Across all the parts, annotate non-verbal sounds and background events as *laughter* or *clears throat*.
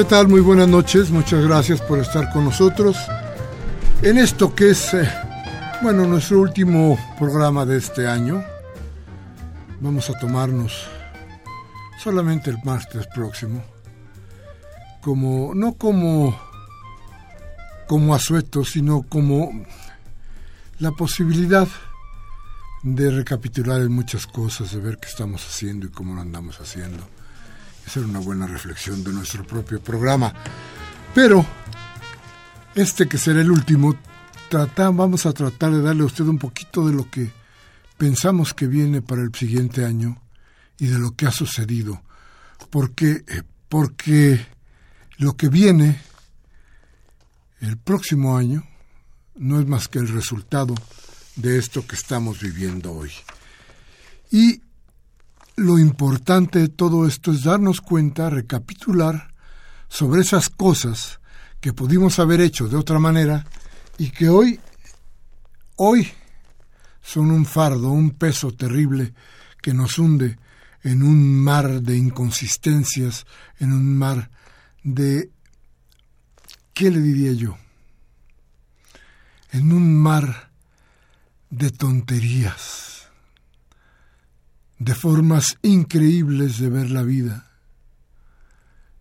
¿Qué tal? Muy buenas noches, muchas gracias por estar con nosotros en esto que es, eh, bueno, nuestro último programa de este año. Vamos a tomarnos solamente el martes próximo, como, no como, como asueto, sino como la posibilidad de recapitular en muchas cosas, de ver qué estamos haciendo y cómo lo andamos haciendo hacer una buena reflexión de nuestro propio programa. Pero este que será el último, vamos a tratar de darle a usted un poquito de lo que pensamos que viene para el siguiente año y de lo que ha sucedido. Porque, eh, porque lo que viene el próximo año no es más que el resultado de esto que estamos viviendo hoy. Y lo importante de todo esto es darnos cuenta, recapitular sobre esas cosas que pudimos haber hecho de otra manera y que hoy, hoy son un fardo, un peso terrible que nos hunde en un mar de inconsistencias, en un mar de, ¿qué le diría yo? En un mar de tonterías de formas increíbles de ver la vida,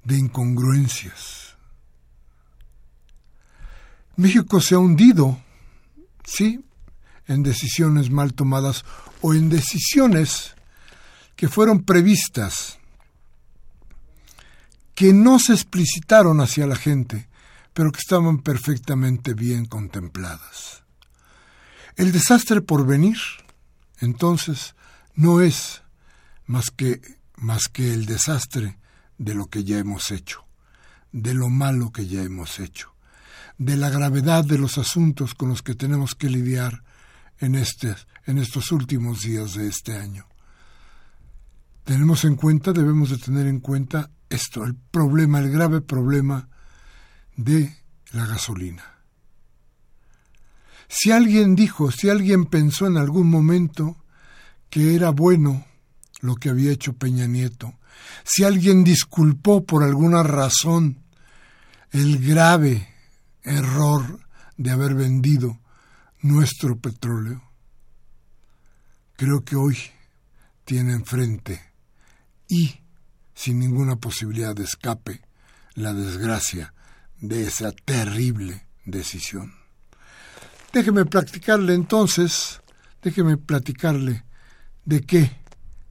de incongruencias. México se ha hundido, sí, en decisiones mal tomadas o en decisiones que fueron previstas, que no se explicitaron hacia la gente, pero que estaban perfectamente bien contempladas. El desastre por venir, entonces, no es más que, más que el desastre de lo que ya hemos hecho, de lo malo que ya hemos hecho, de la gravedad de los asuntos con los que tenemos que lidiar en, este, en estos últimos días de este año. Tenemos en cuenta, debemos de tener en cuenta esto, el problema, el grave problema de la gasolina. Si alguien dijo, si alguien pensó en algún momento que era bueno lo que había hecho Peña Nieto, si alguien disculpó por alguna razón el grave error de haber vendido nuestro petróleo, creo que hoy tiene enfrente y sin ninguna posibilidad de escape la desgracia de esa terrible decisión. Déjeme platicarle entonces, déjeme platicarle ¿De qué?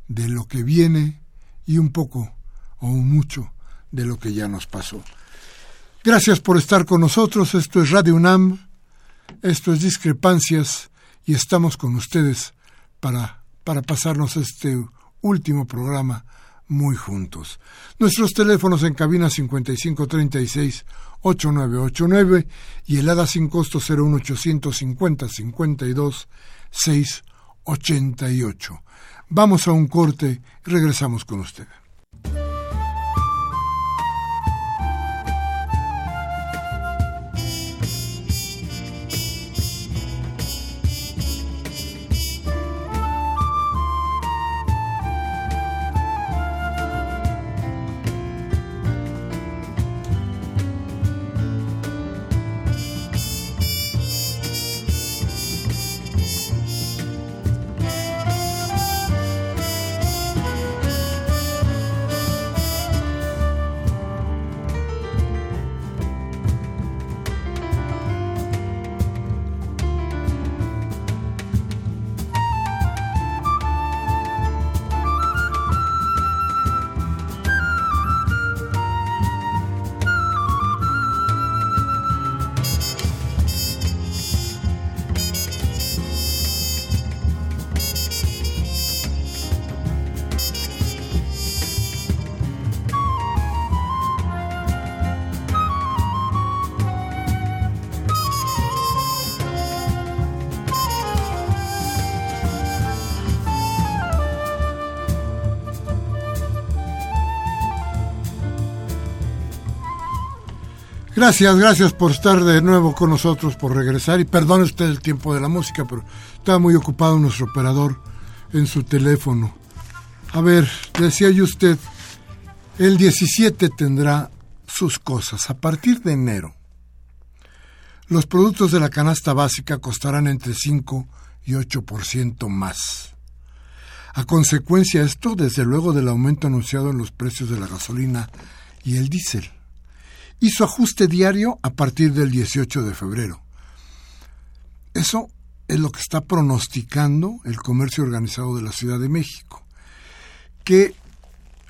De lo que viene y un poco o mucho de lo que ya nos pasó. Gracias por estar con nosotros. Esto es Radio UNAM, esto es Discrepancias y estamos con ustedes para, para pasarnos este último programa muy juntos. Nuestros teléfonos en cabina 5536 8989 y el ADA sin costo 01850 52 688. Vamos a un corte y regresamos con usted. Gracias, gracias por estar de nuevo con nosotros, por regresar. Y perdone usted el tiempo de la música, pero estaba muy ocupado nuestro operador en su teléfono. A ver, decía yo usted, el 17 tendrá sus cosas. A partir de enero, los productos de la canasta básica costarán entre 5 y 8% más. A consecuencia de esto, desde luego del aumento anunciado en los precios de la gasolina y el diésel hizo ajuste diario a partir del 18 de febrero. Eso es lo que está pronosticando el comercio organizado de la Ciudad de México, que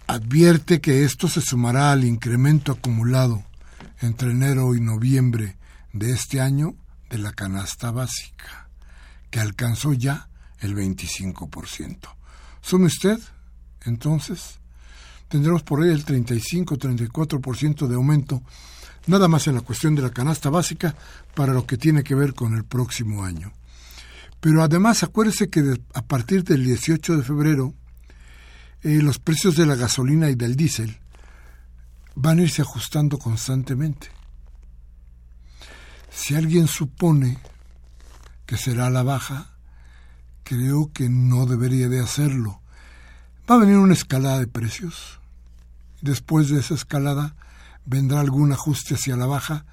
advierte que esto se sumará al incremento acumulado entre enero y noviembre de este año de la canasta básica, que alcanzó ya el 25%. ¿Sume usted, entonces, tendremos por ahí el 35-34% de aumento, nada más en la cuestión de la canasta básica, para lo que tiene que ver con el próximo año. Pero además acuérdese que a partir del 18 de febrero, eh, los precios de la gasolina y del diésel van a irse ajustando constantemente. Si alguien supone que será la baja, creo que no debería de hacerlo. Va a venir una escalada de precios Después de esa escalada vendrá algún ajuste hacia la baja,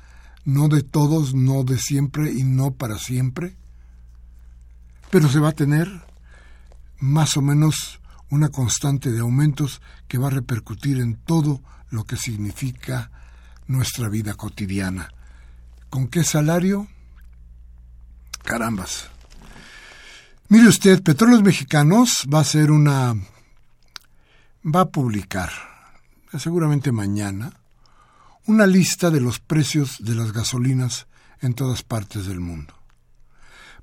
no de todos, no de siempre y no para siempre, pero se va a tener más o menos una constante de aumentos que va a repercutir en todo lo que significa nuestra vida cotidiana. ¿Con qué salario? Carambas. Mire usted, Petróleos Mexicanos va a ser una... va a publicar seguramente mañana, una lista de los precios de las gasolinas en todas partes del mundo,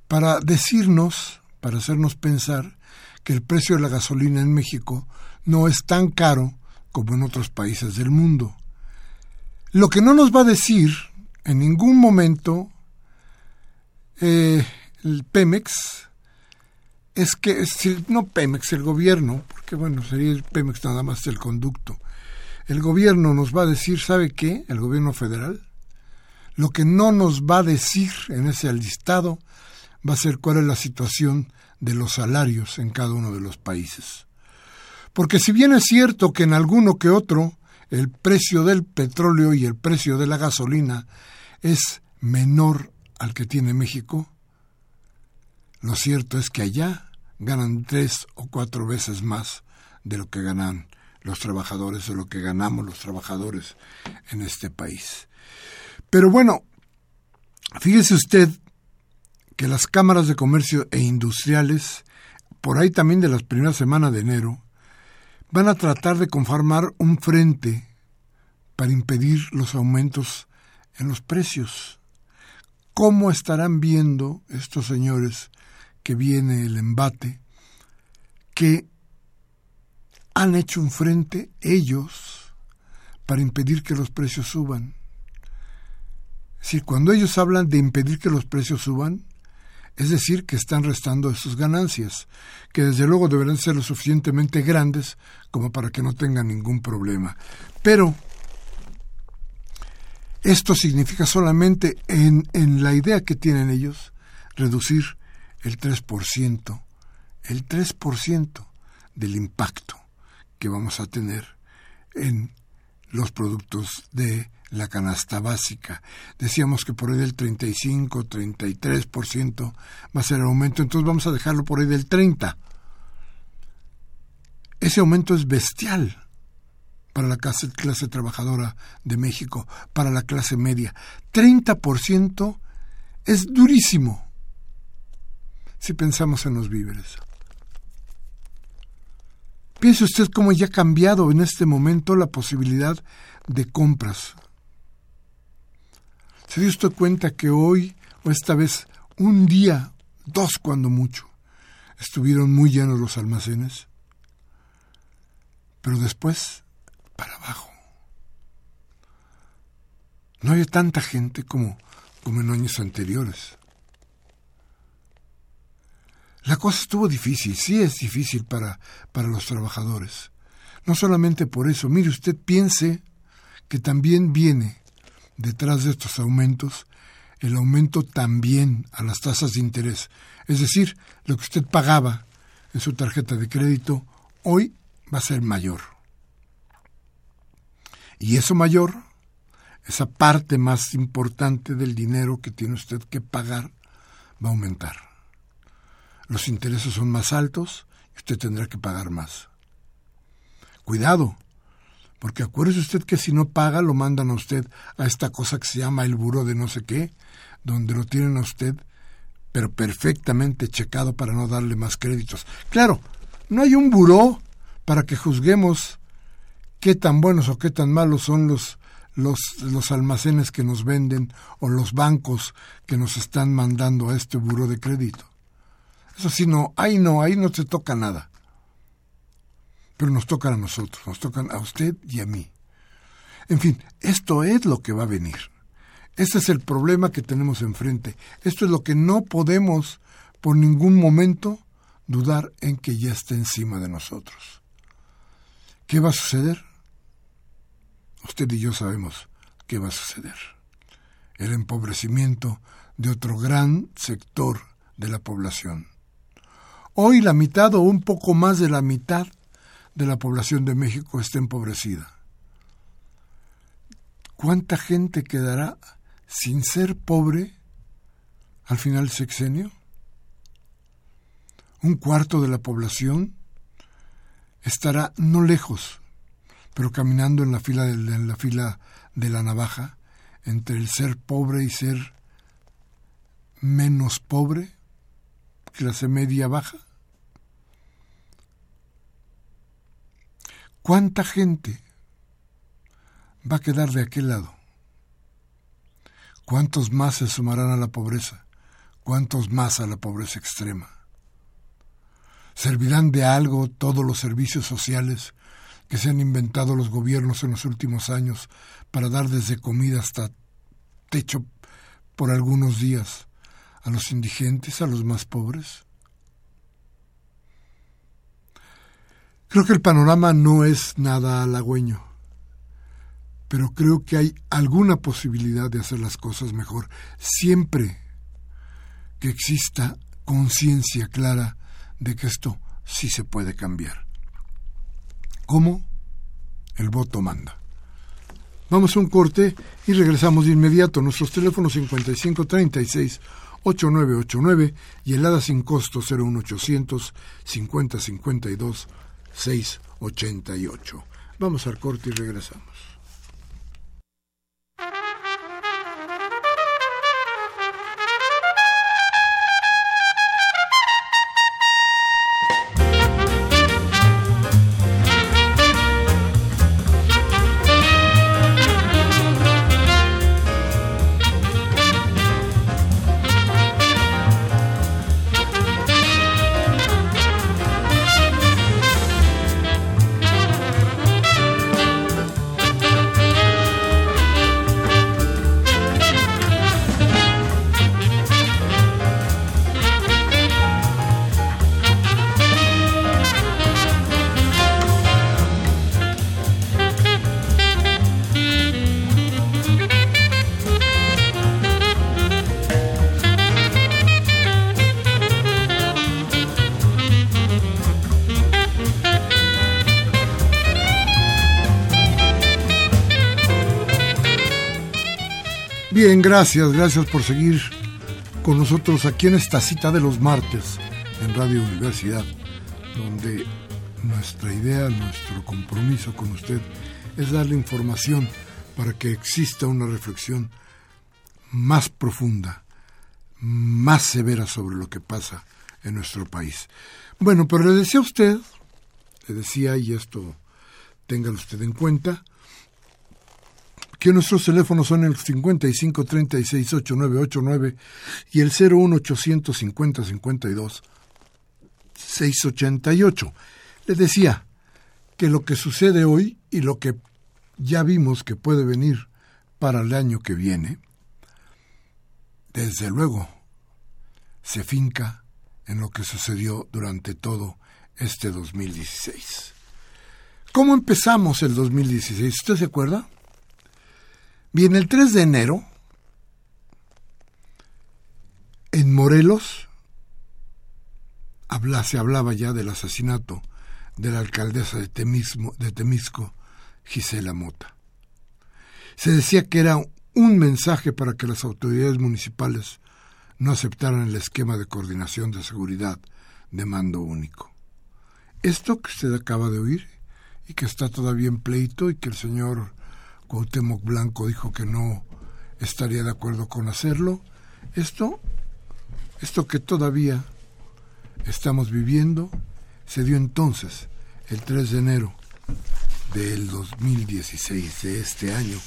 para decirnos, para hacernos pensar que el precio de la gasolina en México no es tan caro como en otros países del mundo. Lo que no nos va a decir en ningún momento eh, el Pemex es que, no Pemex, el gobierno, porque bueno, sería el Pemex nada más el conducto, el gobierno nos va a decir, ¿sabe qué? El gobierno federal. Lo que no nos va a decir en ese listado va a ser cuál es la situación de los salarios en cada uno de los países. Porque si bien es cierto que en alguno que otro el precio del petróleo y el precio de la gasolina es menor al que tiene México, lo cierto es que allá ganan tres o cuatro veces más de lo que ganan los trabajadores o lo que ganamos los trabajadores en este país. Pero bueno, fíjese usted que las cámaras de comercio e industriales, por ahí también de las primeras semanas de enero, van a tratar de conformar un frente para impedir los aumentos en los precios. ¿Cómo estarán viendo estos señores que viene el embate que han hecho un frente ellos para impedir que los precios suban. Es decir, cuando ellos hablan de impedir que los precios suban, es decir, que están restando sus ganancias, que desde luego deberán ser lo suficientemente grandes como para que no tengan ningún problema. Pero esto significa solamente en, en la idea que tienen ellos reducir el 3%, el 3% del impacto que vamos a tener en los productos de la canasta básica. Decíamos que por ahí del 35, 33% va a ser el aumento, entonces vamos a dejarlo por ahí del 30. Ese aumento es bestial para la clase, clase trabajadora de México, para la clase media. 30% es durísimo si pensamos en los víveres. Piense usted cómo ya ha cambiado en este momento la posibilidad de compras. ¿Se dio usted cuenta que hoy, o esta vez, un día, dos cuando mucho, estuvieron muy llenos los almacenes? Pero después, para abajo. No había tanta gente como, como en años anteriores. La cosa estuvo difícil, sí es difícil para, para los trabajadores. No solamente por eso, mire usted piense que también viene detrás de estos aumentos el aumento también a las tasas de interés. Es decir, lo que usted pagaba en su tarjeta de crédito hoy va a ser mayor. Y eso mayor, esa parte más importante del dinero que tiene usted que pagar, va a aumentar los intereses son más altos y usted tendrá que pagar más. Cuidado, porque acuérdese usted que si no paga lo mandan a usted a esta cosa que se llama el buro de no sé qué, donde lo tienen a usted pero perfectamente checado para no darle más créditos. Claro, no hay un buró para que juzguemos qué tan buenos o qué tan malos son los, los, los almacenes que nos venden o los bancos que nos están mandando a este buró de crédito. Eso sí, no, ahí no, ahí no se toca nada. Pero nos tocan a nosotros, nos tocan a usted y a mí. En fin, esto es lo que va a venir. Este es el problema que tenemos enfrente. Esto es lo que no podemos por ningún momento dudar en que ya está encima de nosotros. ¿Qué va a suceder? Usted y yo sabemos qué va a suceder. El empobrecimiento de otro gran sector de la población. Hoy la mitad o un poco más de la mitad de la población de México está empobrecida. ¿Cuánta gente quedará sin ser pobre al final del sexenio? Un cuarto de la población estará no lejos, pero caminando en la fila de, en la fila de la navaja entre el ser pobre y ser menos pobre clase media baja? ¿Cuánta gente va a quedar de aquel lado? ¿Cuántos más se sumarán a la pobreza? ¿Cuántos más a la pobreza extrema? ¿Servirán de algo todos los servicios sociales que se han inventado los gobiernos en los últimos años para dar desde comida hasta techo por algunos días a los indigentes, a los más pobres? Creo que el panorama no es nada halagüeño, pero creo que hay alguna posibilidad de hacer las cosas mejor, siempre que exista conciencia clara de que esto sí se puede cambiar. ¿Cómo? El voto manda. Vamos a un corte y regresamos de inmediato. Nuestros teléfonos 5536 8989 y el ADA sin costo 01800 5052 688. Vamos al corte y regresamos. Gracias, gracias por seguir con nosotros aquí en esta cita de los martes en Radio Universidad, donde nuestra idea, nuestro compromiso con usted es darle información para que exista una reflexión más profunda, más severa sobre lo que pasa en nuestro país. Bueno, pero le decía a usted, le decía, y esto téngalo usted en cuenta, que nuestros teléfonos son el 55 36 8989 y el 01 850 52 688. Le decía que lo que sucede hoy y lo que ya vimos que puede venir para el año que viene, desde luego se finca en lo que sucedió durante todo este 2016. ¿Cómo empezamos el 2016? ¿Usted se acuerda? Bien, el 3 de enero, en Morelos, se hablaba ya del asesinato de la alcaldesa de, de Temisco, Gisela Mota. Se decía que era un mensaje para que las autoridades municipales no aceptaran el esquema de coordinación de seguridad de mando único. Esto que usted acaba de oír y que está todavía en pleito y que el señor Cuauhtémoc Blanco dijo que no estaría de acuerdo con hacerlo. Esto, esto que todavía estamos viviendo, se dio entonces, el 3 de enero del 2016, de este año,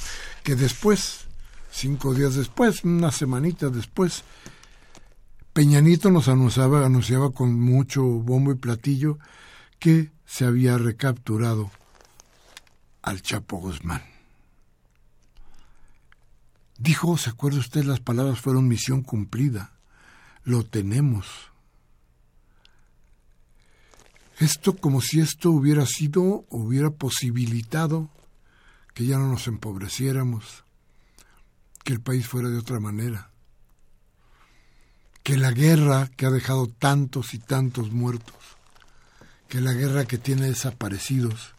que después, cinco días después, una semanita después, Peñanito nos anunciaba, anunciaba con mucho bombo y platillo que se había recapturado al Chapo Guzmán. Dijo, ¿se acuerda usted? Las palabras fueron misión cumplida. Lo tenemos. Esto como si esto hubiera sido, hubiera posibilitado que ya no nos empobreciéramos, que el país fuera de otra manera, que la guerra que ha dejado tantos y tantos muertos, que la guerra que tiene desaparecidos,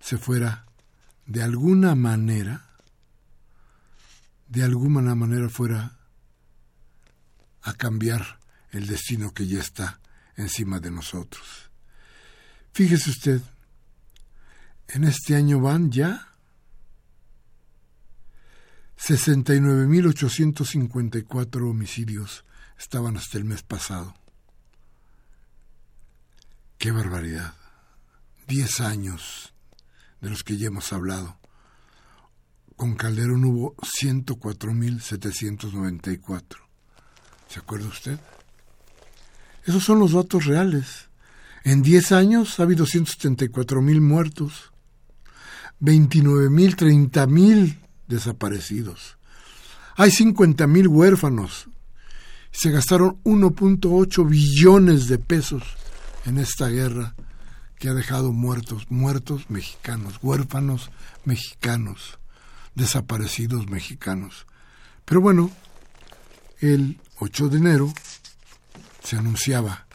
se fuera de alguna manera de alguna manera fuera a cambiar el destino que ya está encima de nosotros. Fíjese usted, en este año van ya 69.854 homicidios estaban hasta el mes pasado. ¡Qué barbaridad! Diez años de los que ya hemos hablado con Calderón hubo 104.794. ¿Se acuerda usted? Esos son los datos reales. En 10 años ha habido 174.000 muertos, 29.000, 30.000 desaparecidos. Hay 50.000 huérfanos. Se gastaron 1.8 billones de pesos en esta guerra que ha dejado muertos, muertos mexicanos, huérfanos mexicanos desaparecidos mexicanos. Pero bueno, el 8 de enero se anunciaba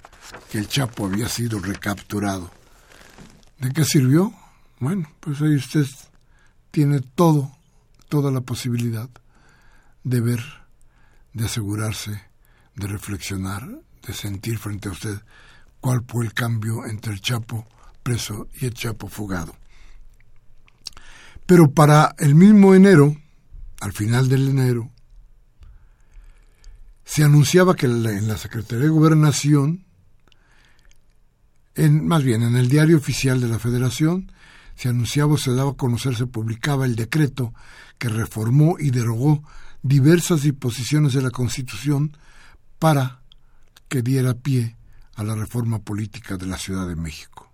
que el Chapo había sido recapturado. ¿De qué sirvió? Bueno, pues ahí usted tiene todo, toda la posibilidad de ver, de asegurarse, de reflexionar, de sentir frente a usted cuál fue el cambio entre el Chapo preso y el Chapo fugado. Pero para el mismo enero, al final del enero, se anunciaba que en la Secretaría de Gobernación, en, más bien en el diario oficial de la Federación, se anunciaba, se daba a conocer, se publicaba el decreto que reformó y derogó diversas disposiciones de la Constitución para que diera pie a la reforma política de la Ciudad de México.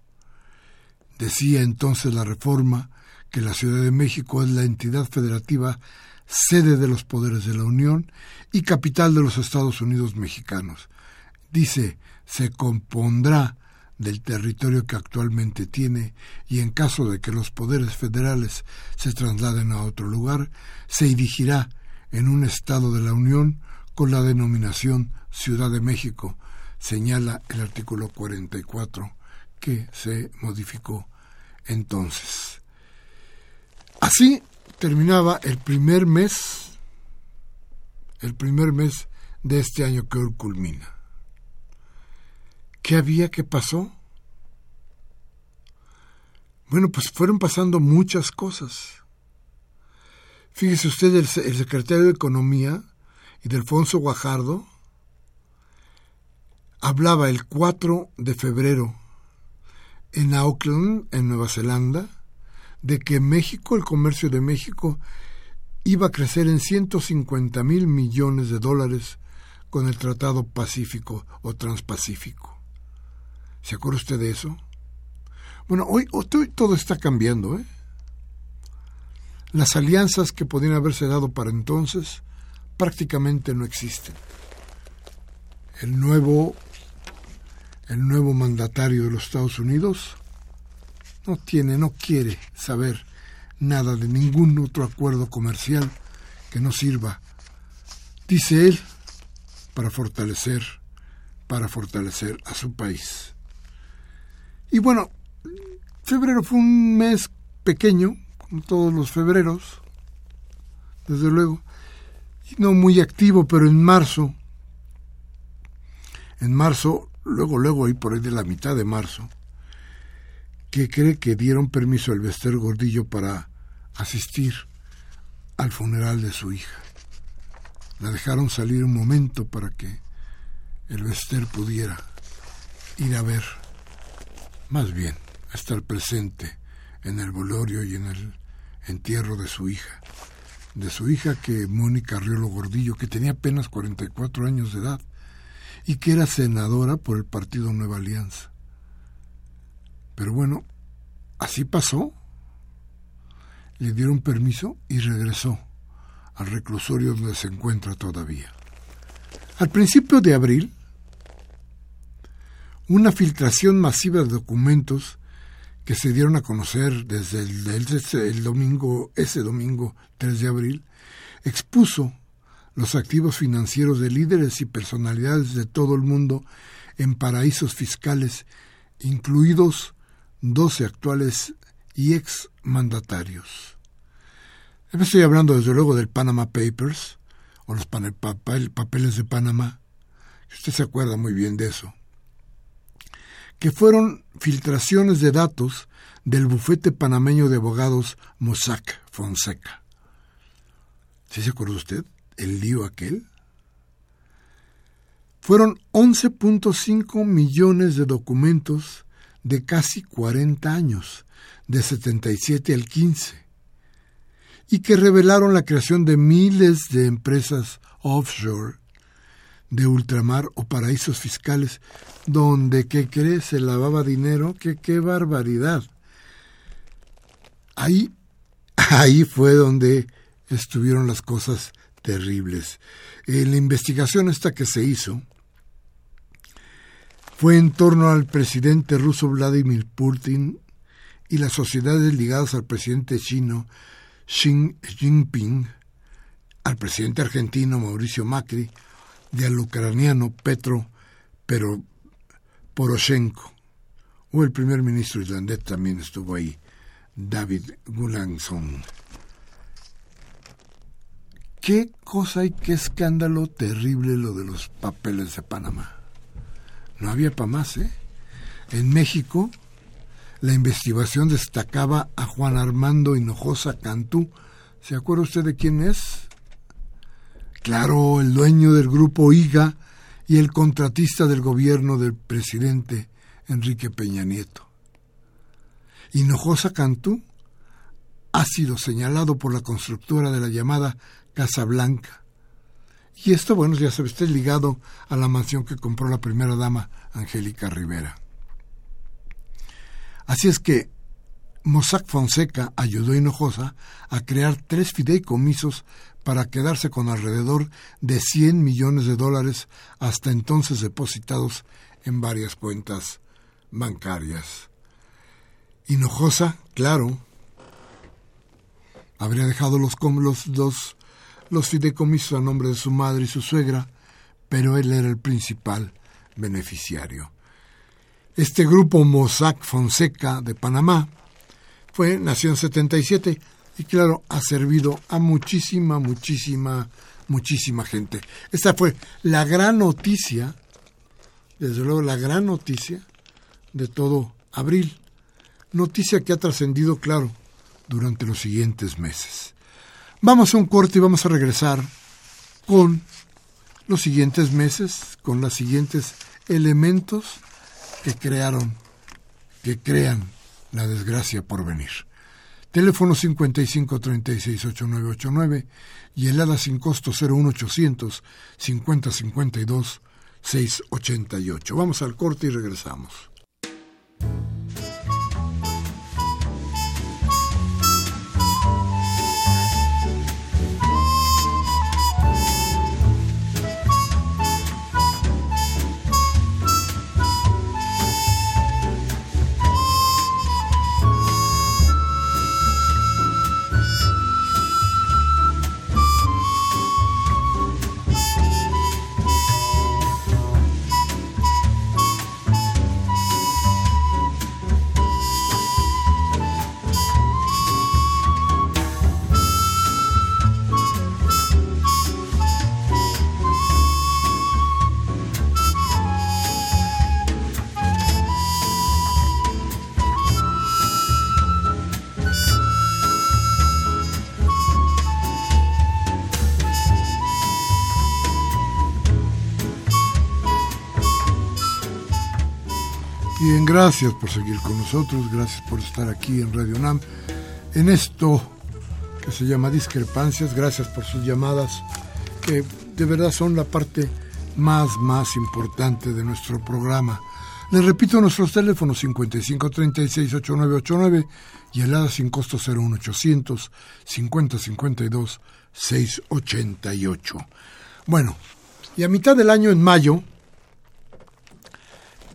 Decía entonces la reforma que la Ciudad de México es la entidad federativa sede de los poderes de la Unión y capital de los Estados Unidos mexicanos. Dice, se compondrá del territorio que actualmente tiene y en caso de que los poderes federales se trasladen a otro lugar, se dirigirá en un Estado de la Unión con la denominación Ciudad de México, señala el artículo 44 que se modificó entonces. Así terminaba el primer mes el primer mes de este año que hoy culmina. ¿Qué había? ¿Qué pasó? Bueno, pues fueron pasando muchas cosas. Fíjese usted, el, secretario de Economía y de Alfonso Guajardo hablaba el 4 de febrero en Auckland, en Nueva Zelanda, de que México, el comercio de México, iba a crecer en 150 mil millones de dólares con el Tratado Pacífico o Transpacífico. ¿Se acuerda usted de eso? Bueno, hoy, todo está cambiando. ¿eh? Las alianzas que podían haberse dado para entonces prácticamente no existen. El nuevo, el nuevo mandatario de los Estados Unidos no tiene, no quiere saber nada de ningún otro acuerdo comercial que no sirva, dice él, para fortalecer, para fortalecer a su país. Y bueno, febrero fue un mes pequeño, como todos los febreros, desde luego, y no muy activo, pero en marzo, en marzo, luego, luego, y por ahí de la mitad de marzo, que cree que dieron permiso al Bester Gordillo para asistir al funeral de su hija. La dejaron salir un momento para que el Bester pudiera ir a ver, más bien, a estar presente en el velorio y en el entierro de su hija. De su hija que Mónica Riolo Gordillo, que tenía apenas 44 años de edad y que era senadora por el partido Nueva Alianza. Pero bueno, así pasó. Le dieron permiso y regresó al reclusorio donde se encuentra todavía. Al principio de abril, una filtración masiva de documentos que se dieron a conocer desde el, domingo, ese domingo 3 de abril, expuso los activos financieros de líderes y personalidades de todo el mundo en paraísos fiscales, incluidos 12 actuales y ex mandatarios. Estoy hablando desde luego del Panama Papers o los papeles de Panamá. Usted se acuerda muy bien de eso. Que fueron filtraciones de datos del bufete panameño de abogados Mossack Fonseca. ¿Sí se acuerda usted? El lío aquel. Fueron 11.5 millones de documentos de casi 40 años, de 77 al 15, y que revelaron la creación de miles de empresas offshore de ultramar o paraísos fiscales donde, ¿qué cree? Se lavaba dinero, qué barbaridad. Ahí, *laughs* ahí fue donde estuvieron las cosas terribles. En la investigación esta que se hizo, fue en torno al presidente ruso Vladimir Putin y las sociedades ligadas al presidente chino Xi Jinping, al presidente argentino Mauricio Macri y al ucraniano Petro pero Poroshenko. O el primer ministro islandés también estuvo ahí, David Gulansson. Qué cosa y qué escándalo terrible lo de los papeles de Panamá. No había para más, ¿eh? En México, la investigación destacaba a Juan Armando Hinojosa Cantú. ¿Se acuerda usted de quién es? Claro, el dueño del grupo IGA y el contratista del gobierno del presidente Enrique Peña Nieto. Hinojosa Cantú ha sido señalado por la constructora de la llamada Casa Blanca y esto, bueno, ya sabe usted, ligado a la mansión que compró la primera dama, Angélica Rivera. Así es que Mossack Fonseca ayudó a Hinojosa a crear tres fideicomisos para quedarse con alrededor de 100 millones de dólares hasta entonces depositados en varias cuentas bancarias. Hinojosa, claro, habría dejado los, los dos los fideicomisos a nombre de su madre y su suegra, pero él era el principal beneficiario. Este grupo Mossack Fonseca de Panamá fue, nació en 77 y claro, ha servido a muchísima, muchísima muchísima gente. Esta fue la gran noticia, desde luego la gran noticia de todo abril. Noticia que ha trascendido, claro, durante los siguientes meses. Vamos a un corte y vamos a regresar con los siguientes meses, con los siguientes elementos que crearon, que crean la desgracia por venir. Teléfono 55368989 y el ADA sin costo 01800 5052 688. Vamos al corte y regresamos. Gracias por seguir con nosotros, gracias por estar aquí en Radio NAM, en esto que se llama discrepancias, gracias por sus llamadas, que de verdad son la parte más, más importante de nuestro programa. Les repito nuestros teléfonos 5536-8989 y el sin costo 01800 5052 688. Bueno, y a mitad del año, en mayo,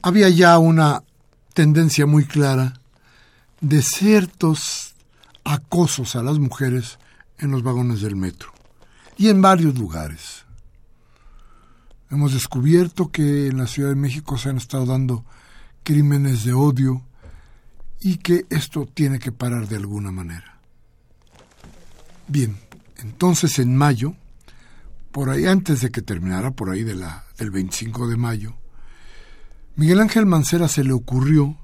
había ya una tendencia muy clara de ciertos acosos a las mujeres en los vagones del metro y en varios lugares. Hemos descubierto que en la Ciudad de México se han estado dando crímenes de odio y que esto tiene que parar de alguna manera. Bien, entonces en mayo, por ahí antes de que terminara, por ahí la, del 25 de mayo, Miguel Ángel Mancera se le ocurrió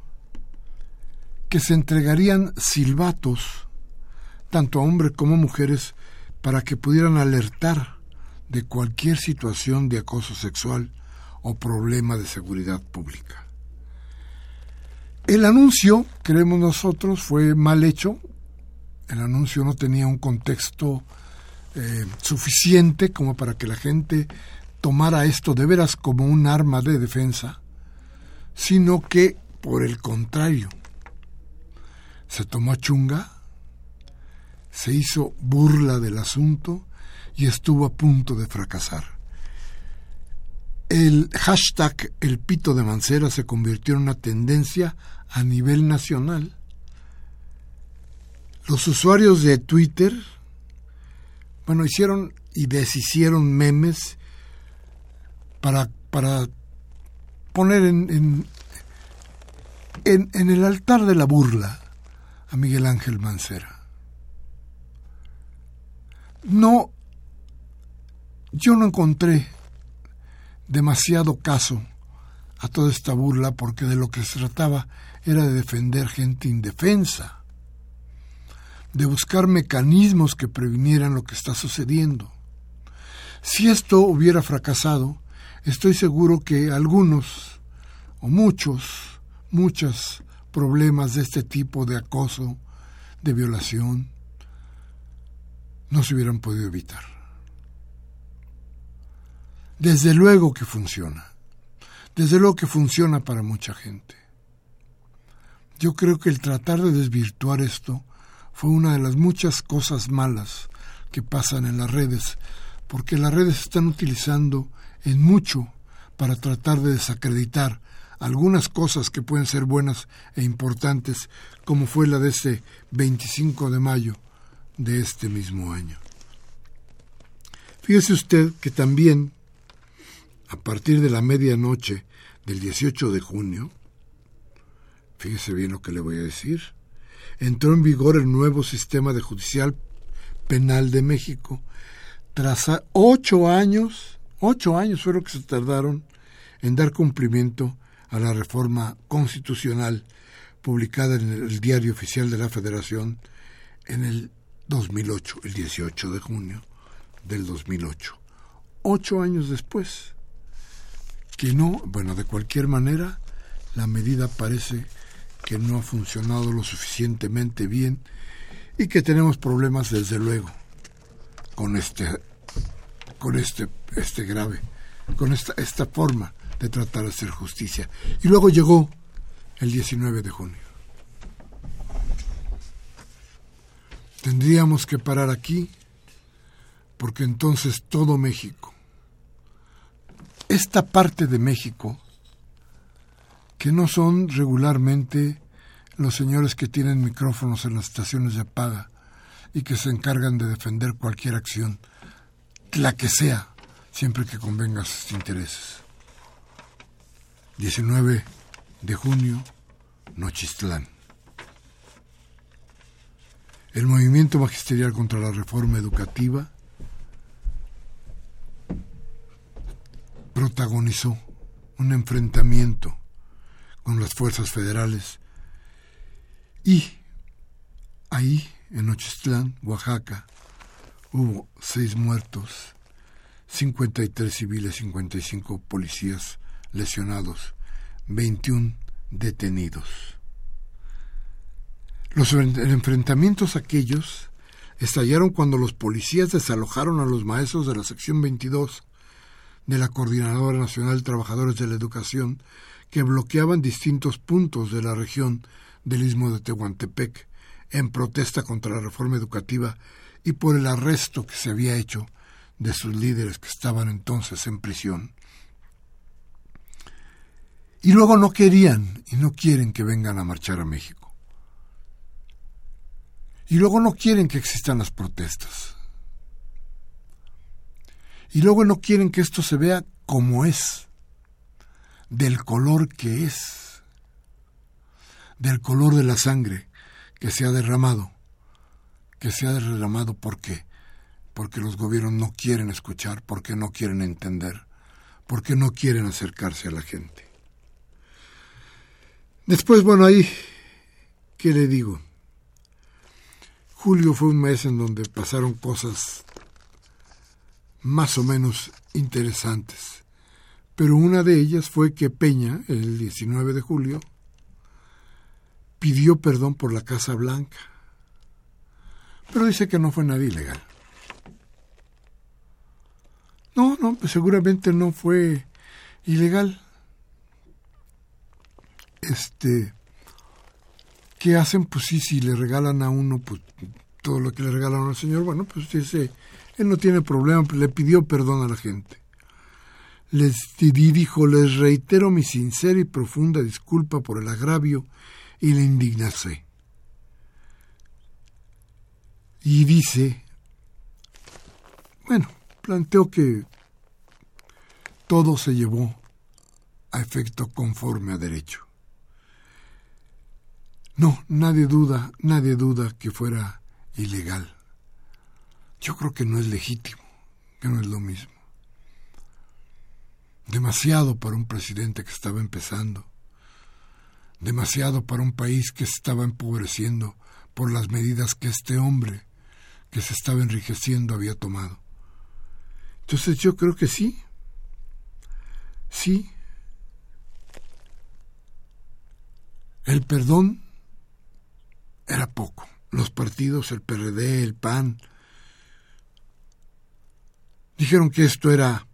que se entregarían silbatos, tanto a hombres como a mujeres, para que pudieran alertar de cualquier situación de acoso sexual o problema de seguridad pública. El anuncio, creemos nosotros, fue mal hecho. El anuncio no tenía un contexto eh, suficiente como para que la gente tomara esto de veras como un arma de defensa sino que, por el contrario, se tomó chunga, se hizo burla del asunto y estuvo a punto de fracasar. El hashtag El Pito de Mancera se convirtió en una tendencia a nivel nacional. Los usuarios de Twitter, bueno, hicieron y deshicieron memes para, para poner en, en, el altar de la burla a Miguel Ángel Mancera. No, yo no encontré demasiado caso a toda esta burla porque de lo que se trataba era de defender gente indefensa, de buscar mecanismos que previnieran lo que está sucediendo. Si esto hubiera fracasado, estoy seguro que algunos o muchos, muchos problemas de este tipo de acoso, de violación, no se hubieran podido evitar. Desde luego que funciona. Desde luego que funciona para mucha gente. Yo creo que el tratar de desvirtuar esto fue una de las muchas cosas malas que pasan en las redes, porque las redes están utilizando en mucho para tratar de desacreditar algunas cosas que pueden ser buenas e importantes, como fue la de este 25 de mayo de este mismo año. Fíjese usted que también, a partir de la medianoche del 18 de junio, fíjese bien lo que le voy a decir, entró en vigor el nuevo sistema de judicial penal de México, tras ocho años, ocho años fueron que se tardaron en dar cumplimiento a la reforma constitucional publicada en el Diario Oficial de la Federación en el 2008, el 18 de junio del 2008. Ocho años después, que no, bueno, de cualquier manera, la medida parece que no ha funcionado lo suficientemente bien y que tenemos problemas desde luego con este con este este grave con esta esta forma de tratar de hacer justicia. Y luego llegó el 19 de junio. Tendríamos que parar aquí porque entonces todo México esta parte de México que no son regularmente los señores que tienen micrófonos en las estaciones de paga y que se encargan de defender cualquier acción, la que sea, siempre que convenga a sus intereses. 19 de junio, Nochistlán. El movimiento magisterial contra la reforma educativa protagonizó un enfrentamiento con las fuerzas federales. Y ahí, en Nochistlán, Oaxaca, hubo seis muertos, 53 civiles, 55 policías lesionados, 21 detenidos. Los enfrentamientos aquellos estallaron cuando los policías desalojaron a los maestros de la sección 22 de la Coordinadora Nacional de Trabajadores de la Educación que bloqueaban distintos puntos de la región del istmo de Tehuantepec en protesta contra la reforma educativa y por el arresto que se había hecho de sus líderes que estaban entonces en prisión. Y luego no querían y no quieren que vengan a marchar a México. Y luego no quieren que existan las protestas. Y luego no quieren que esto se vea como es del color que es, del color de la sangre que se ha derramado, que se ha derramado porque porque los gobiernos no quieren escuchar, porque no quieren entender, porque no quieren acercarse a la gente. Después, bueno, ahí, ¿qué le digo? Julio fue un mes en donde pasaron cosas más o menos interesantes pero una de ellas fue que Peña, el 19 de julio, pidió perdón por la Casa Blanca, pero dice que no fue nada ilegal. No, no, pues seguramente no fue ilegal. Este, ¿qué hacen? Pues sí, si le regalan a uno pues, todo lo que le regalan al señor, bueno, pues dice, él no tiene problema, le pidió perdón a la gente. Les dijo, les reitero mi sincera y profunda disculpa por el agravio y la indignación. Y dice, bueno, planteó que todo se llevó a efecto conforme a derecho. No, nadie duda, nadie duda que fuera ilegal. Yo creo que no es legítimo, que no es lo mismo demasiado para un presidente que estaba empezando, demasiado para un país que estaba empobreciendo por las medidas que este hombre que se estaba enriqueciendo había tomado. Entonces yo creo que sí, sí, el perdón era poco. Los partidos, el PRD, el PAN, dijeron que esto era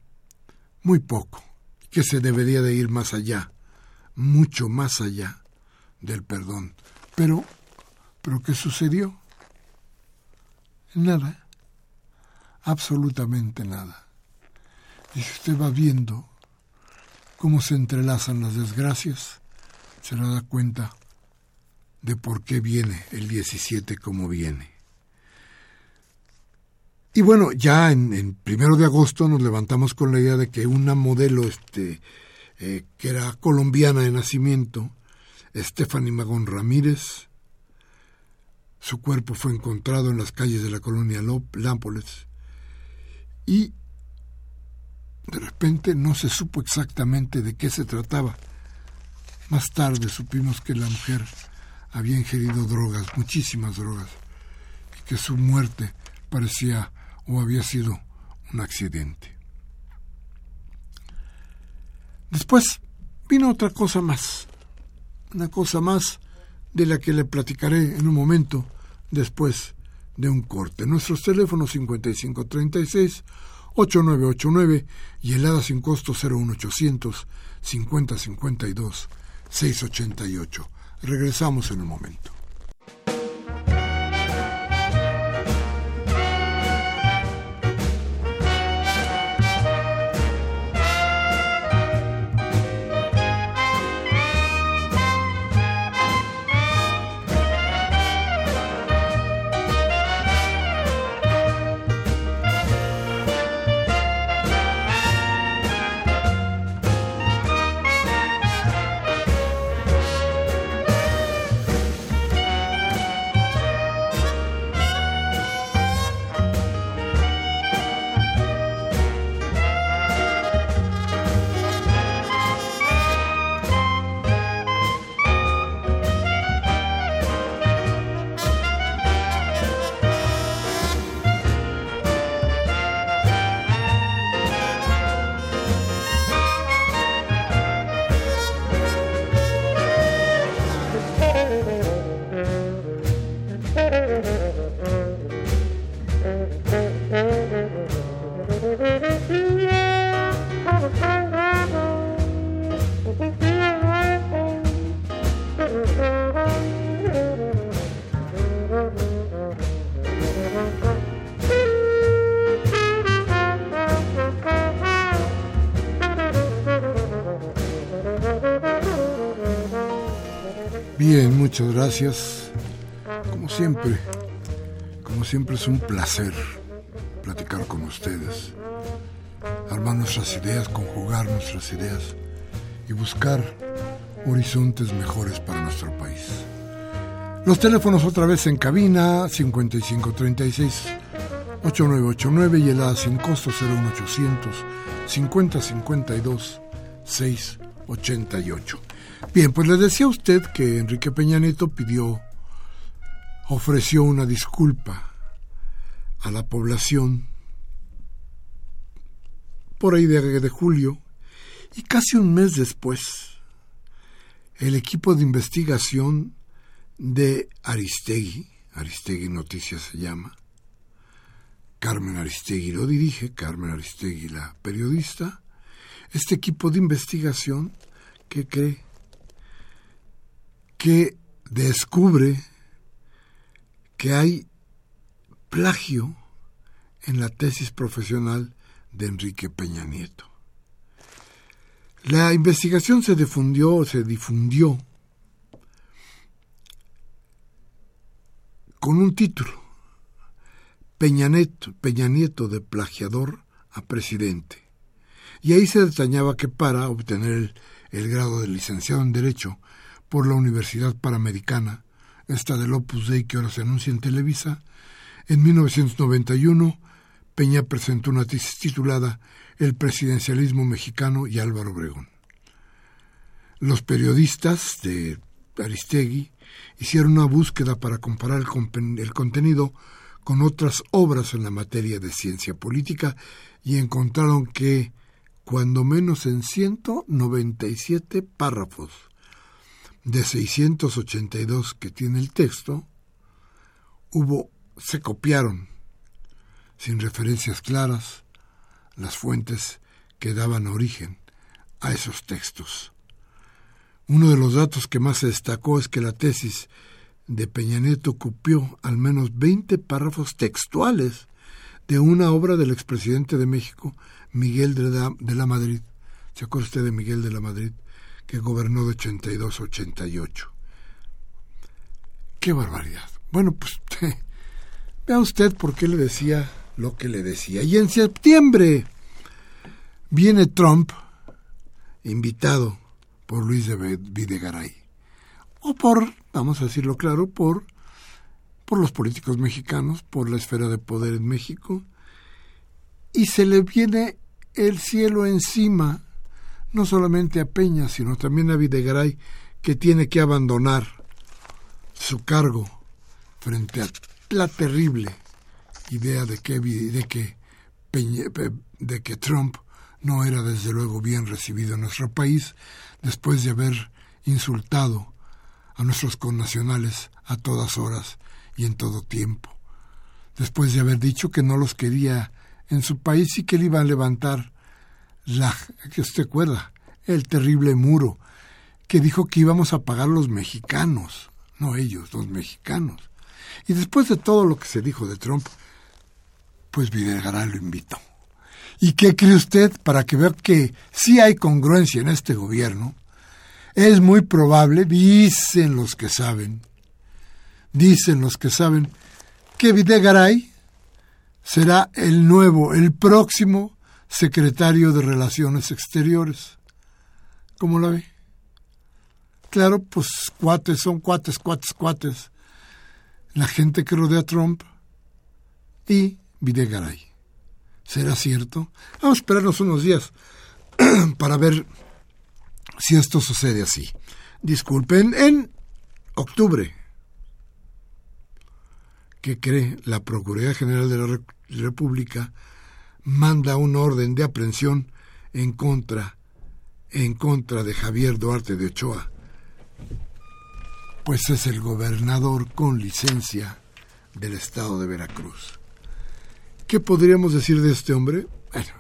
muy poco, que se debería de ir más allá, mucho más allá del perdón. Pero, pero ¿qué sucedió? Nada, absolutamente nada. Y si usted va viendo cómo se entrelazan las desgracias, se da cuenta de por qué viene el 17 como viene. Y bueno, ya en, primero de agosto nos levantamos con la idea de que una modelo este, eh, que era colombiana de nacimiento, Stephanie Magón Ramírez, su cuerpo fue encontrado en las calles de la colonia Lámpoles y de repente no se supo exactamente de qué se trataba. Más tarde supimos que la mujer había ingerido drogas, muchísimas drogas, y que su muerte parecía o había sido un accidente. Después vino otra cosa más, una cosa más de la que le platicaré en un momento después de un corte. Nuestros teléfonos 5536 8989 y helada sin costo 01800 5052 688. Regresamos en un momento. Bien, muchas gracias. Como siempre, como siempre es un placer platicar con ustedes, armar nuestras ideas, conjugar nuestras ideas y buscar horizontes mejores para nuestro país. Los teléfonos otra vez en cabina 5536 8989 y el A sin costo 01800 5052 688. Bien, pues le decía usted que Enrique Peña Nieto pidió, ofreció una disculpa a la población por ahí de, de julio y casi un mes después el equipo de investigación de Aristegui, Aristegui Noticias se llama, Carmen Aristegui lo dirige, Carmen Aristegui la periodista, este equipo de investigación que cree que descubre que hay plagio en la tesis profesional de Enrique Peña Nieto. La investigación se difundió, se difundió con un título, Peña Nieto, Peña Nieto de plagiador a presidente. Y ahí se detallaba que para obtener el, el grado de licenciado en Derecho por la Universidad Panamericana, esta del Opus Dei que ahora se anuncia en Televisa, en 1991 Peña presentó una tesis titulada El presidencialismo mexicano y Álvaro Obregón. Los periodistas de Aristegui hicieron una búsqueda para comparar el, el contenido con otras obras en la materia de ciencia política y encontraron que, cuando menos en 197 párrafos de 682 que tiene el texto, hubo, se copiaron, sin referencias claras, las fuentes que daban origen a esos textos. Uno de los datos que más se destacó es que la tesis de Peña Nieto copió al menos 20 párrafos textuales de una obra del expresidente de México, Miguel de la, de la Madrid. ¿Se acuerda usted de Miguel de la Madrid? Que gobernó de 82 a 88. ¡Qué barbaridad! Bueno, pues *laughs* vea usted por qué le decía lo que le decía. Y en septiembre viene Trump, invitado por Luis de Videgaray, o por, vamos a decirlo claro, por, por los políticos mexicanos, por la esfera de poder en México, y se le viene el cielo encima, no solamente a Peña, sino también a Videgaray, que tiene que abandonar su cargo frente a la terrible idea de que, de de que Trump no era desde luego bien recibido en nuestro país después de haber insultado a nuestros connacionales a todas horas y en todo tiempo, después de haber dicho que no los quería en su país y que él iba a levantar la que usted acuerda, el terrible muro, que dijo que íbamos a pagar los mexicanos, no ellos, los mexicanos. Y después de todo lo que se dijo de Trump, pues Videgaray lo invitó. ¿Y qué cree usted para que vea que sí hay congruencia en este gobierno? Es muy probable, dicen los que saben, dicen los que saben, que Videgaray será el nuevo, el próximo secretario de Relaciones Exteriores. ¿Cómo la ve? Claro, pues cuates son cuates, cuates, cuates. La gente que rodea a Trump y Videgaray. ¿Será cierto? Vamos a esperarnos unos días *clears throat* para ver si esto sucede así. Disculpen, en octubre, que cree la Procuraduría General de la República manda un orden de aprehensión en contra en contra de Javier Duarte de Ochoa, pues es el gobernador con licencia del estado de Veracruz. ¿Qué podríamos decir de este hombre? Bueno,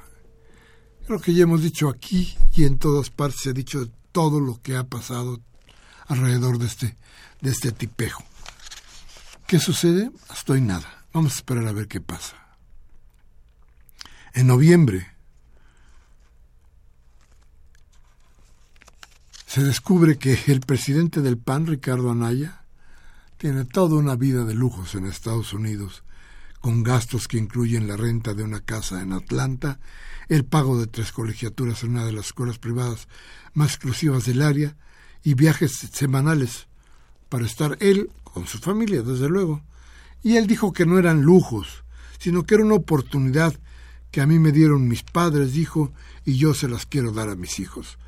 lo que ya hemos dicho aquí y en todas partes se ha dicho todo lo que ha pasado alrededor de este, de este tipejo. ¿Qué sucede? Estoy nada. Vamos a esperar a ver qué pasa. En noviembre se descubre que el presidente del PAN, Ricardo Anaya, tiene toda una vida de lujos en Estados Unidos, con gastos que incluyen la renta de una casa en Atlanta, el pago de tres colegiaturas en una de las escuelas privadas más exclusivas del área y viajes semanales para estar él con su familia, desde luego. Y él dijo que no eran lujos, sino que era una oportunidad que a mí me dieron mis padres, dijo, y yo se las quiero dar a mis hijos.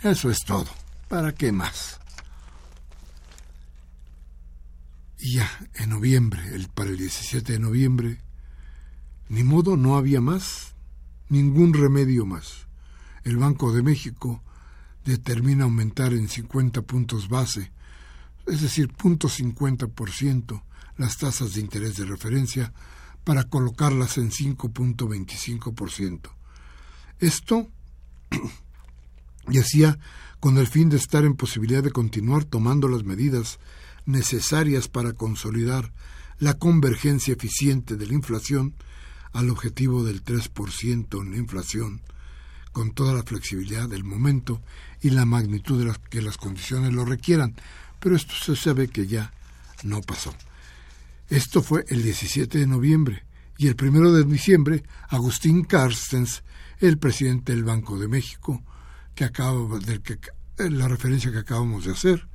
Eso es todo. ¿Para qué más? Y ya, en noviembre, el, para el 17 de noviembre, ni modo, no había más, ningún remedio más. El Banco de México determina aumentar en 50 puntos base, es decir, 0.50% las tasas de interés de referencia para colocarlas en 5.25%. Esto *clears throat* y hacía con el fin de estar en posibilidad de continuar tomando las medidas necesarias para consolidar la convergencia eficiente de la inflación al objetivo del 3% en la inflación, con toda la flexibilidad del momento y la magnitud de las que las condiciones lo requieran. Pero esto se sabe que ya no pasó. Esto fue el 17 de noviembre y el 1 de diciembre Agustín Carstens, el presidente del Banco de México, que acaba del que eh, la referencia que acabamos de hacer,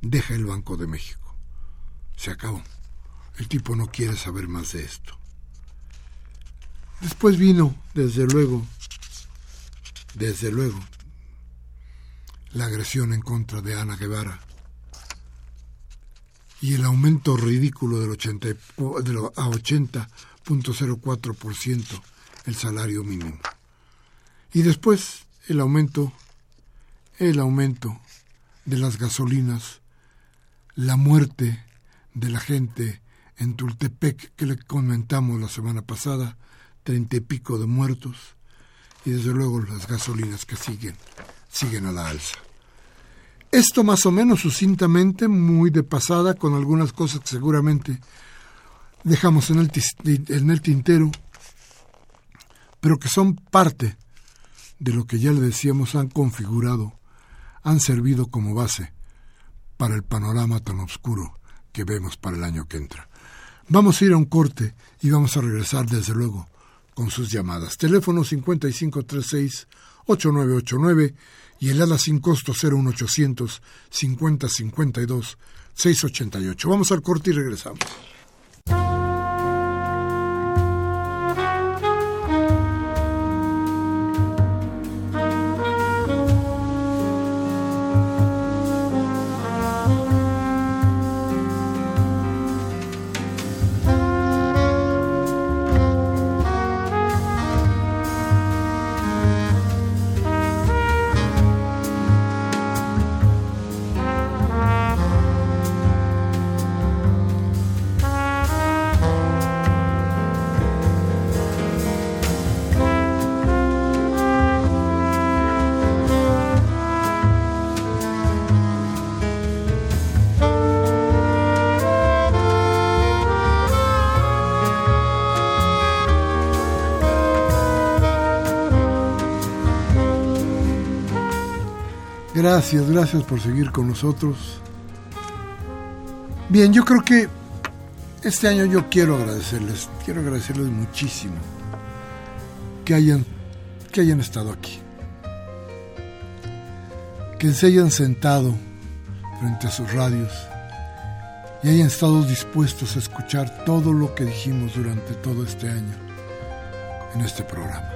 deja el Banco de México. Se acabó. El tipo no quiere saber más de esto. Después vino, desde luego, desde luego, la agresión en contra de Ana Guevara, y el aumento ridículo del 80, de a 80.04% el salario mínimo. Y después el aumento, el aumento de las gasolinas, la muerte de la gente en Tultepec que le comentamos la semana pasada, treinta y pico de muertos, y desde luego las gasolinas que siguen, siguen a la alza. Esto más o menos sucintamente, muy de pasada, con algunas cosas que seguramente dejamos en el, en el tintero, pero que son parte de lo que ya le decíamos han configurado, han servido como base para el panorama tan oscuro que vemos para el año que entra. Vamos a ir a un corte y vamos a regresar desde luego con sus llamadas. Teléfono 5536 8989 y el ala sin costo 01800 5052 688. Vamos al corte y regresamos. Gracias, gracias por seguir con nosotros. Bien, yo creo que este año yo quiero agradecerles, quiero agradecerles muchísimo que hayan, que hayan estado aquí. Que se hayan sentado frente a sus radios y hayan estado dispuestos a escuchar todo lo que dijimos durante todo este año en este programa.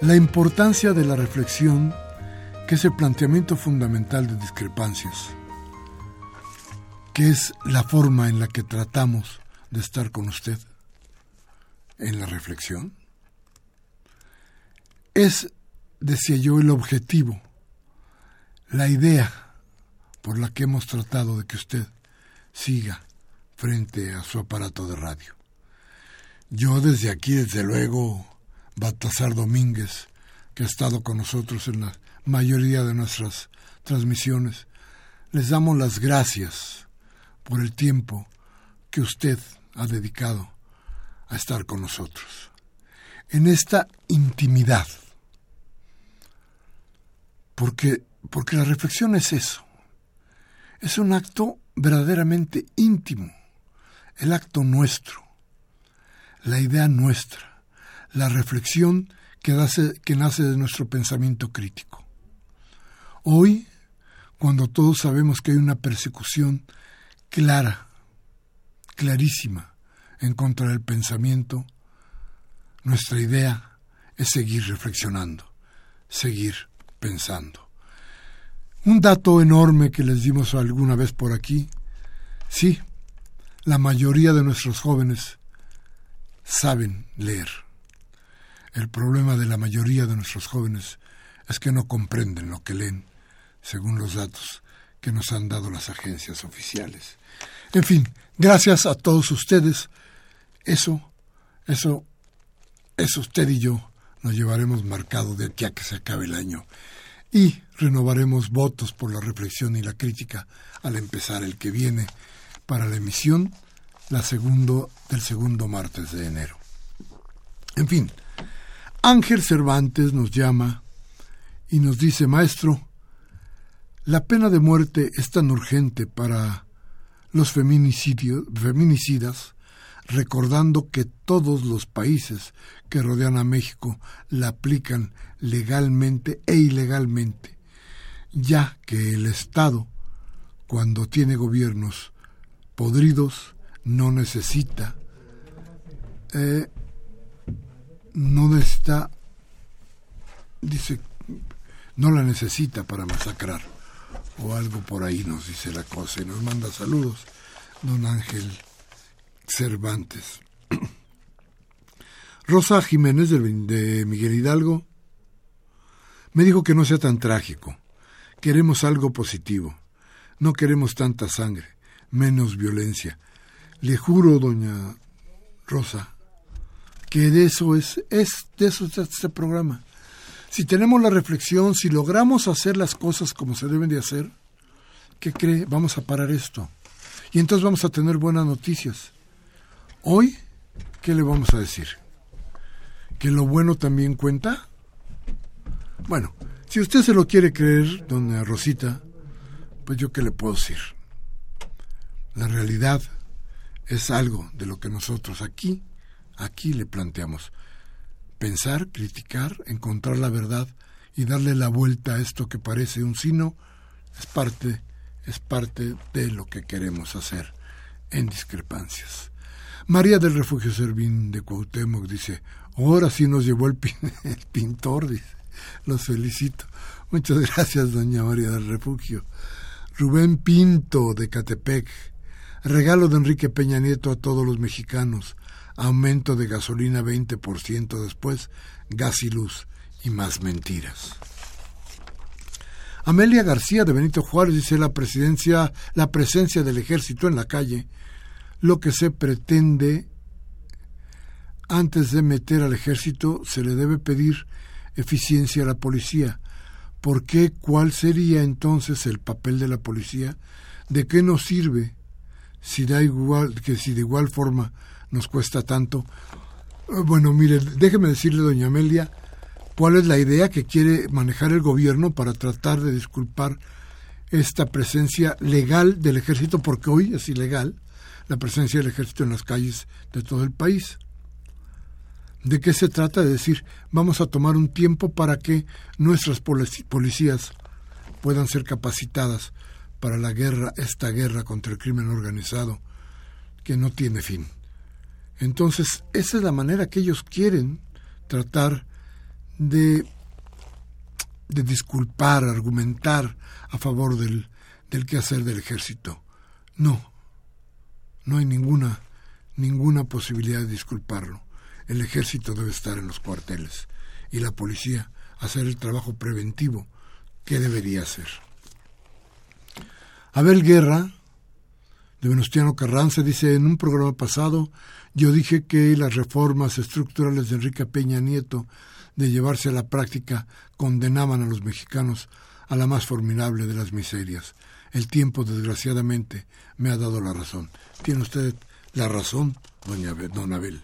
La importancia de la reflexión, que planteamiento fundamental de discrepancias, que es la forma en la que tratamos de estar con usted en la reflexión, es, decía yo, el objetivo, la idea por la que hemos tratado de que usted siga frente a su aparato de radio. Yo desde aquí, desde luego, Baltasar Domínguez, que ha estado con nosotros en la mayoría de nuestras transmisiones, les damos las gracias por el tiempo que usted ha dedicado a estar con nosotros. En esta intimidad. Porque, porque la reflexión es eso. Es un acto verdaderamente íntimo. El acto nuestro. La idea nuestra. La reflexión que nace, que nace de nuestro pensamiento crítico. Hoy, cuando todos sabemos que hay una persecución clara, clarísima, en contra del pensamiento, nuestra idea es seguir reflexionando, seguir pensando. Un dato enorme que les dimos alguna vez por aquí, sí, la mayoría de nuestros jóvenes saben leer. El problema de la mayoría de nuestros jóvenes es que no comprenden lo que leen, según los datos que nos han dado las agencias oficiales. En fin, gracias a todos ustedes. Eso, eso, eso usted y yo nos llevaremos marcado de aquí a que se acabe el año y renovaremos votos por la reflexión y la crítica al empezar el que viene para la emisión la segundo, del segundo martes de enero. En fin, Ángel Cervantes nos llama y nos dice, maestro, la pena de muerte es tan urgente para los feminicidas, recordando que todos los países que rodean a México la aplican legalmente e ilegalmente, ya que el Estado, cuando tiene gobiernos podridos, no necesita, eh, no necesita, dice, no la necesita para masacrar o algo por ahí nos dice la cosa y nos manda saludos don Ángel Cervantes. *clears throat* Rosa Jiménez de Miguel Hidalgo me dijo que no sea tan trágico. Queremos algo positivo. No queremos tanta sangre, menos violencia. Le juro, doña Rosa, que de eso es, es de eso es este programa. Si tenemos la reflexión, si logramos hacer las cosas como se deben de hacer, ¿qué cree? Vamos a parar esto. Y entonces vamos a tener buenas noticias. Hoy, ¿qué le vamos a decir? ¿Que lo bueno también cuenta? Bueno, si usted se lo quiere creer, doña Rosita, pues yo qué le puedo decir. La realidad es algo de lo que nosotros aquí, aquí le planteamos pensar, criticar, encontrar la verdad y darle la vuelta a esto que parece un sino, es parte, es parte de lo que queremos hacer en discrepancias. María del Refugio Servín de Cuauhtémoc dice, ahora sí nos llevó el, *laughs* el pintor, dice, los felicito. Muchas gracias, doña María del Refugio. Rubén Pinto de Catepec, regalo de Enrique Peña Nieto a todos los mexicanos aumento de gasolina 20% después, gas y luz y más mentiras. Amelia García de Benito Juárez dice la presidencia, la presencia del ejército en la calle, lo que se pretende antes de meter al ejército se le debe pedir eficiencia a la policía. ¿Por qué? ¿Cuál sería entonces el papel de la policía? ¿De qué nos sirve si da igual que si de igual forma nos cuesta tanto. Eh, bueno, mire, déjeme decirle, doña Amelia, cuál es la idea que quiere manejar el gobierno para tratar de disculpar esta presencia legal del ejército, porque hoy es ilegal la presencia del ejército en las calles de todo el país. ¿De qué se trata? De decir, vamos a tomar un tiempo para que nuestras policías puedan ser capacitadas para la guerra, esta guerra contra el crimen organizado, que no tiene fin. Entonces, esa es la manera que ellos quieren tratar de, de disculpar, argumentar a favor del, del quehacer del ejército. No, no hay ninguna, ninguna posibilidad de disculparlo el ejército debe estar en los cuarteles y la policía hacer el trabajo preventivo que debería hacer. Abel Guerra, de Venustiano Carranza, dice en un programa pasado, yo dije que las reformas estructurales de Enrique Peña Nieto de llevarse a la práctica condenaban a los mexicanos a la más formidable de las miserias. El tiempo, desgraciadamente, me ha dado la razón. Tiene usted la razón, doña don Abel.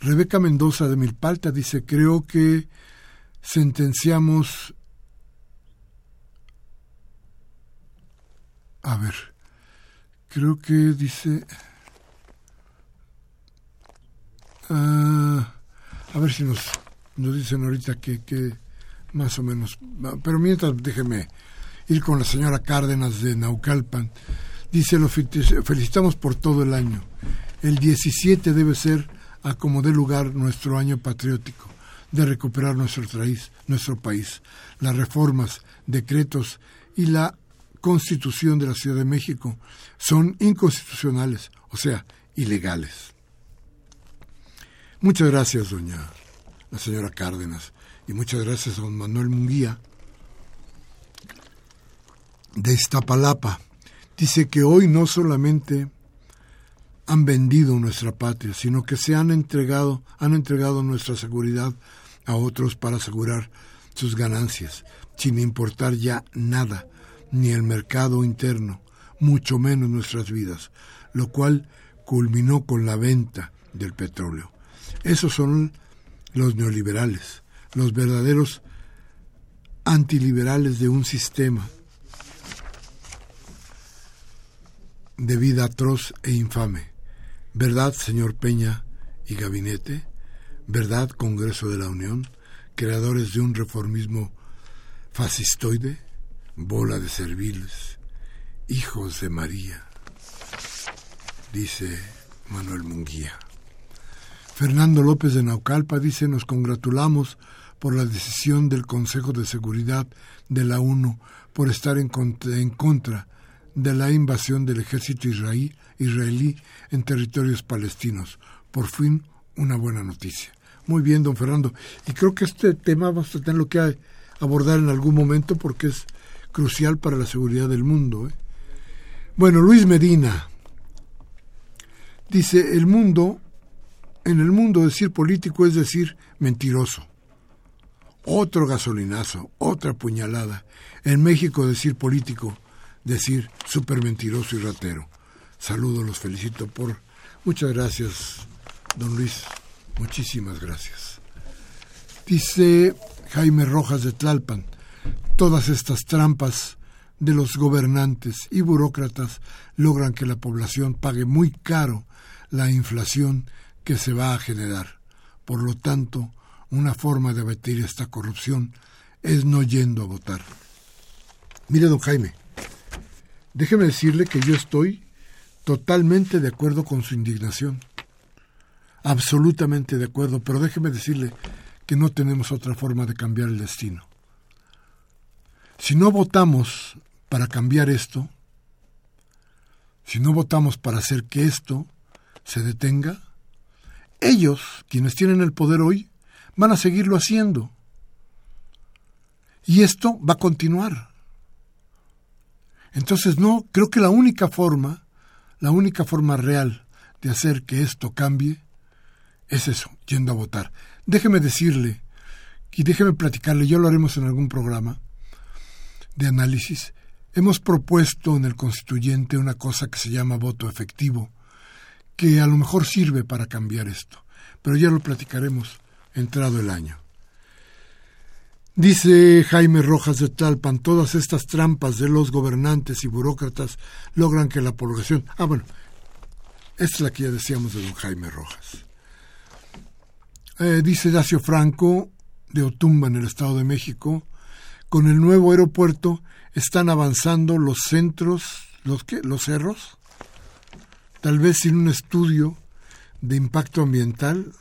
Rebeca Mendoza de Milpalta dice, creo que sentenciamos... A ver, creo que dice... Ah, a ver si nos, nos dicen ahorita que, que más o menos... Pero mientras déjeme ir con la señora Cárdenas de Naucalpan. Dice, lo felicitamos por todo el año. El 17 debe ser a como dé lugar nuestro año patriótico, de recuperar nuestro, nuestro país. Las reformas, decretos y la constitución de la Ciudad de México son inconstitucionales, o sea, ilegales. Muchas gracias, doña la señora Cárdenas, y muchas gracias a don Manuel Munguía de Iztapalapa. Dice que hoy no solamente han vendido nuestra patria, sino que se han entregado, han entregado nuestra seguridad a otros para asegurar sus ganancias, sin importar ya nada, ni el mercado interno, mucho menos nuestras vidas, lo cual culminó con la venta del petróleo. Esos son los neoliberales, los verdaderos antiliberales de un sistema de vida atroz e infame ¿Verdad, señor Peña y gabinete? ¿Verdad, Congreso de la Unión? Creadores de un reformismo fascistoide, bola de serviles, hijos de María, dice Manuel Munguía. Fernando López de Naucalpa dice, nos congratulamos por la decisión del Consejo de Seguridad de la ONU por estar en contra, en contra de la invasión del ejército israelí en territorios palestinos. Por fin, una buena noticia. Muy bien, don Fernando. Y creo que este tema vamos a tenerlo que abordar en algún momento porque es crucial para la seguridad del mundo. ¿eh? Bueno, Luis Medina dice, el mundo, en el mundo decir político es decir mentiroso. Otro gasolinazo, otra puñalada. En México decir político, decir súper mentiroso y ratero saludo, los felicito por... Muchas gracias, don Luis. Muchísimas gracias. Dice Jaime Rojas de Tlalpan, todas estas trampas de los gobernantes y burócratas logran que la población pague muy caro la inflación que se va a generar. Por lo tanto, una forma de abatir esta corrupción es no yendo a votar. Mire, don Jaime, déjeme decirle que yo estoy totalmente de acuerdo con su indignación. Absolutamente de acuerdo, pero déjeme decirle que no tenemos otra forma de cambiar el destino. Si no votamos para cambiar esto, si no votamos para hacer que esto se detenga, ellos, quienes tienen el poder hoy, van a seguirlo haciendo. Y esto va a continuar. Entonces, no, creo que la única forma la única forma real de hacer que esto cambie es eso, yendo a votar. Déjeme decirle y déjeme platicarle, ya lo haremos en algún programa de análisis. Hemos propuesto en el constituyente una cosa que se llama voto efectivo, que a lo mejor sirve para cambiar esto, pero ya lo platicaremos entrado el año. Dice Jaime Rojas de Talpan, todas estas trampas de los gobernantes y burócratas logran que la población... Ah, bueno, esta es la que ya decíamos de don Jaime Rojas. Eh, dice Dacio Franco, de Otumba, en el Estado de México, con el nuevo aeropuerto están avanzando los centros, los qué, los cerros, tal vez sin un estudio de impacto ambiental.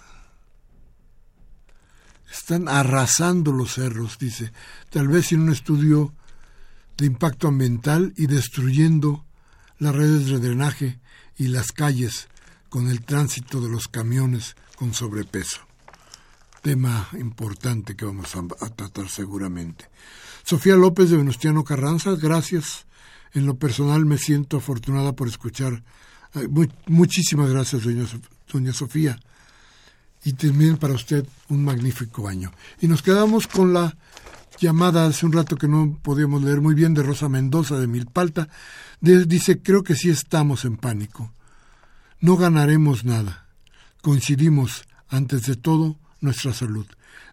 Están arrasando los cerros, dice, tal vez sin un estudio de impacto ambiental y destruyendo las redes de drenaje y las calles con el tránsito de los camiones con sobrepeso. Tema importante que vamos a, tratar seguramente. Sofía López de Venustiano Carranza, gracias. En lo personal me siento afortunada por escuchar. Muchísimas gracias, doña, doña Sofía. Y también para usted un magnífico año. Y nos quedamos con la llamada hace un rato que no podíamos leer muy bien de Rosa Mendoza de Milpalta. dice, creo que sí estamos en pánico. No ganaremos nada. Coincidimos, antes de todo, nuestra salud.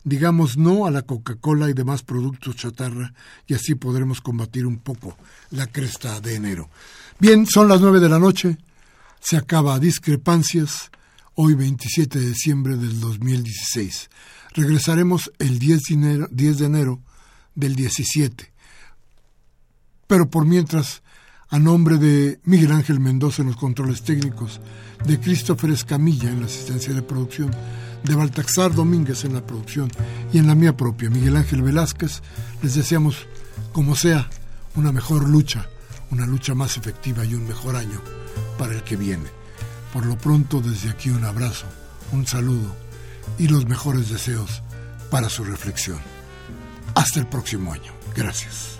Digamos no a la Coca-Cola y demás productos chatarra y así podremos combatir un poco la cresta de enero. Bien, son las nueve de la noche. Se acaba Discrepancias, hoy 27 de diciembre del 2016. Regresaremos el 10 de enero, 10 de enero del 17. Pero por mientras, a nombre de Miguel Ángel Mendoza en los controles técnicos, de Christopher Escamilla en la asistencia de producción, de Baltaxar Domínguez en la producción y en la mía propia, Miguel Ángel Velázquez, les deseamos, como sea, una mejor lucha, una lucha más efectiva y un mejor año para el que viene. Por lo pronto, desde aquí un abrazo, un saludo y los mejores deseos para su reflexión. Hasta el próximo año. Gracias.